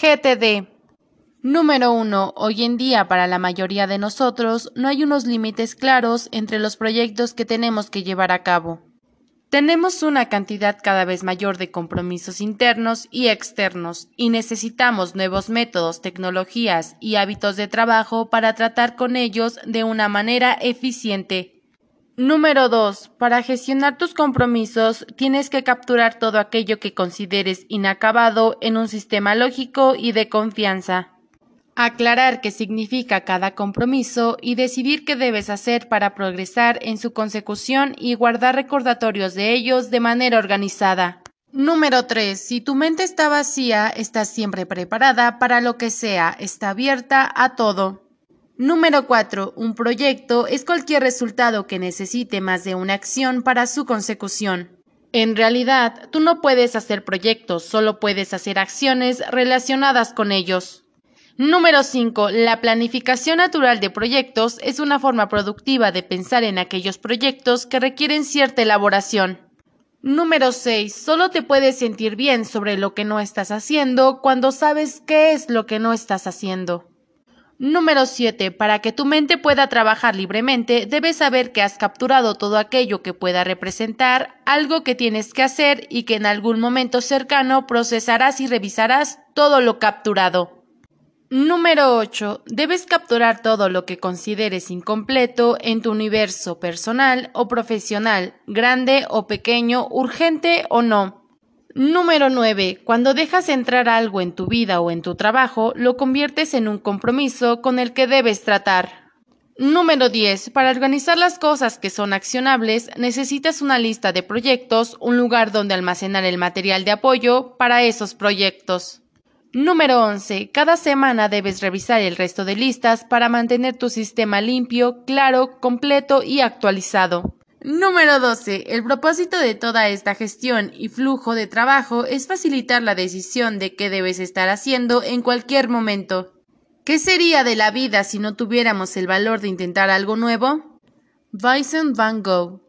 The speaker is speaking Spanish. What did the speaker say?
GTD. Número 1. Hoy en día, para la mayoría de nosotros, no hay unos límites claros entre los proyectos que tenemos que llevar a cabo. Tenemos una cantidad cada vez mayor de compromisos internos y externos y necesitamos nuevos métodos, tecnologías y hábitos de trabajo para tratar con ellos de una manera eficiente. Número 2. Para gestionar tus compromisos tienes que capturar todo aquello que consideres inacabado en un sistema lógico y de confianza aclarar qué significa cada compromiso y decidir qué debes hacer para progresar en su consecución y guardar recordatorios de ellos de manera organizada. Número 3. Si tu mente está vacía, estás siempre preparada para lo que sea, está abierta a todo. Número 4. Un proyecto es cualquier resultado que necesite más de una acción para su consecución. En realidad, tú no puedes hacer proyectos, solo puedes hacer acciones relacionadas con ellos. Número 5. La planificación natural de proyectos es una forma productiva de pensar en aquellos proyectos que requieren cierta elaboración. Número 6. Solo te puedes sentir bien sobre lo que no estás haciendo cuando sabes qué es lo que no estás haciendo. Número 7. Para que tu mente pueda trabajar libremente, debes saber que has capturado todo aquello que pueda representar algo que tienes que hacer y que en algún momento cercano procesarás y revisarás todo lo capturado. Número 8. Debes capturar todo lo que consideres incompleto en tu universo personal o profesional, grande o pequeño, urgente o no. Número 9. Cuando dejas entrar algo en tu vida o en tu trabajo, lo conviertes en un compromiso con el que debes tratar. Número 10. Para organizar las cosas que son accionables, necesitas una lista de proyectos, un lugar donde almacenar el material de apoyo para esos proyectos. Número 11. Cada semana debes revisar el resto de listas para mantener tu sistema limpio, claro, completo y actualizado. Número 12. El propósito de toda esta gestión y flujo de trabajo es facilitar la decisión de qué debes estar haciendo en cualquier momento. ¿Qué sería de la vida si no tuviéramos el valor de intentar algo nuevo? Vincent Van Gogh